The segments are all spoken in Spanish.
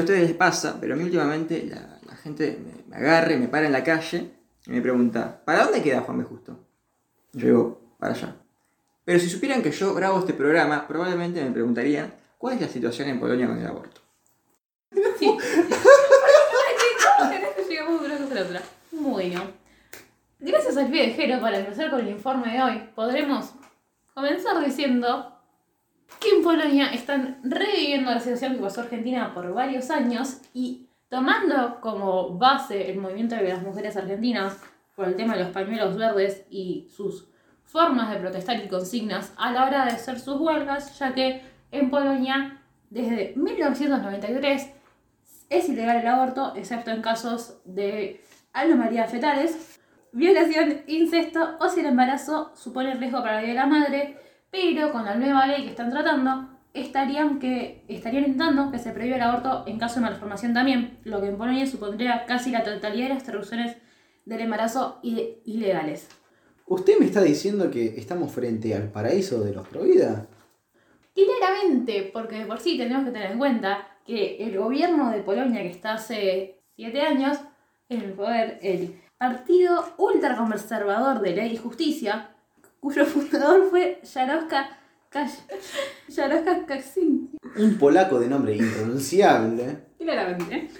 a ustedes les pasa, pero a mí últimamente la, la gente me, me agarra y me para en la calle y me pregunta, ¿para dónde queda Juan B. Justo? Yo digo, para allá. Pero si supieran que yo grabo este programa, probablemente me preguntarían, ¿cuál es la situación en Polonia con el aborto? Sí. Bueno. Gracias al viajero para empezar con el informe de hoy, podremos comenzar diciendo que en Polonia están reviviendo la situación que pasó Argentina por varios años y tomando como base el movimiento de las mujeres argentinas por el tema de los pañuelos verdes y sus formas de protestar y consignas a la hora de hacer sus huelgas, ya que en Polonia desde 1993 es ilegal el aborto, excepto en casos de anomalías fetales, violación, incesto o si el embarazo supone riesgo para la vida de la madre, pero con la nueva ley que están tratando, estarían, que, estarían intentando que se prohíba el aborto en caso de malformación también, lo que en Polonia supondría casi la totalidad de las interrupciones del embarazo ilegales. ¿Usted me está diciendo que estamos frente al paraíso de los Provida? Claramente, porque de por sí tenemos que tener en cuenta que el gobierno de Polonia, que está hace siete años en el poder, el Partido Ultraconservador de Ley y Justicia, cuyo fundador fue Jaroszka Kaczynski. Un polaco de nombre impronunciable. Claramente.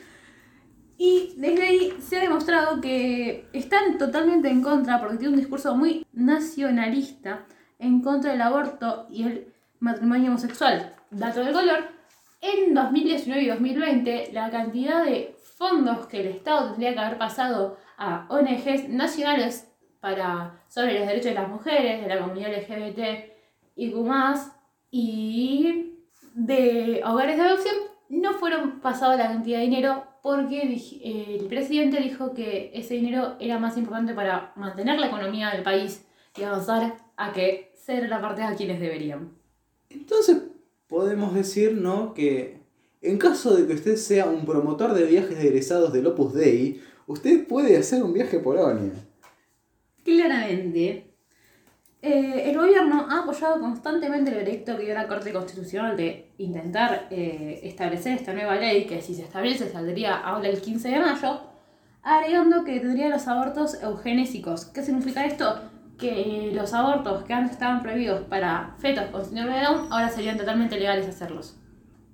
Y desde ahí se ha demostrado que están totalmente en contra, porque tiene un discurso muy nacionalista, en contra del aborto y el matrimonio homosexual. Dato de color, en 2019 y 2020 la cantidad de fondos que el Estado tendría que haber pasado a ONGs nacionales para, sobre los derechos de las mujeres, de la comunidad LGBT y más y de hogares de adopción no fueron pasados la cantidad de dinero porque eh, el presidente dijo que ese dinero era más importante para mantener la economía del país y avanzar a que ser la parte a quienes deberían. Entonces podemos decir, ¿no? Que en caso de que usted sea un promotor de viajes de egresados del Opus Dei, usted puede hacer un viaje a Polonia. Claramente, eh, el gobierno ha apoyado constantemente el proyecto que dio la Corte Constitucional de intentar eh, establecer esta nueva ley, que si se establece saldría ahora el 15 de mayo, agregando que tendría los abortos eugenésicos. ¿Qué significa esto? Que los abortos que antes estaban prohibidos para fetos con síndrome de Down, ahora serían totalmente legales hacerlos.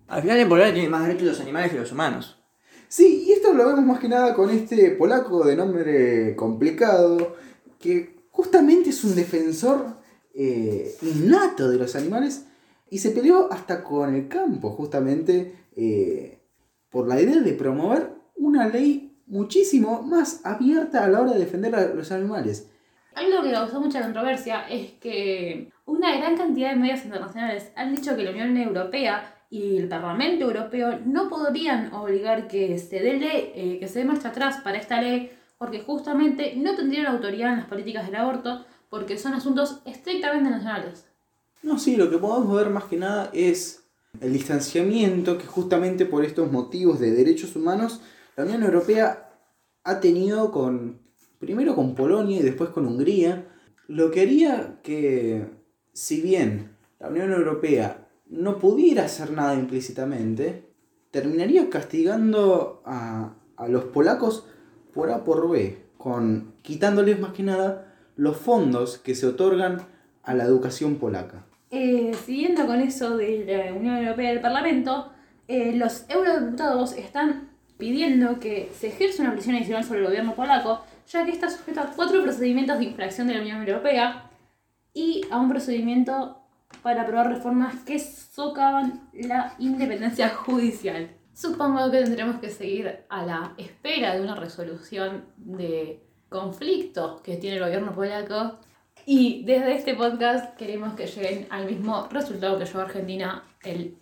Al final en Polonia tienen más derechos los animales que los humanos. Sí, y esto lo vemos más que nada con este polaco de nombre complicado, que justamente es un defensor eh, innato de los animales y se peleó hasta con el campo, justamente eh, por la idea de promover una ley muchísimo más abierta a la hora de defender a los animales. Algo que causó mucha controversia es que una gran cantidad de medios internacionales han dicho que la Unión Europea y el Parlamento Europeo no podrían obligar que se dé eh, que se dé marcha atrás para esta ley, porque justamente no tendrían autoridad en las políticas del aborto, porque son asuntos estrictamente nacionales. No, sí, lo que podemos ver más que nada es el distanciamiento que justamente por estos motivos de derechos humanos la Unión Europea ha tenido con, primero con Polonia y después con Hungría, lo que haría que, si bien la Unión Europea no pudiera hacer nada implícitamente, terminaría castigando a, a los polacos por A por B, con, quitándoles más que nada los fondos que se otorgan a la educación polaca. Eh, siguiendo con eso de la Unión Europea y del Parlamento, eh, los eurodiputados están pidiendo que se ejerza una presión adicional sobre el gobierno polaco, ya que está sujeto a cuatro procedimientos de infracción de la Unión Europea y a un procedimiento para aprobar reformas que socavan la independencia judicial. Supongo que tendremos que seguir a la espera de una resolución de conflicto que tiene el gobierno polaco y desde este podcast queremos que lleguen al mismo resultado que llegó Argentina el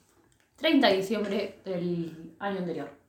30 de diciembre del año anterior.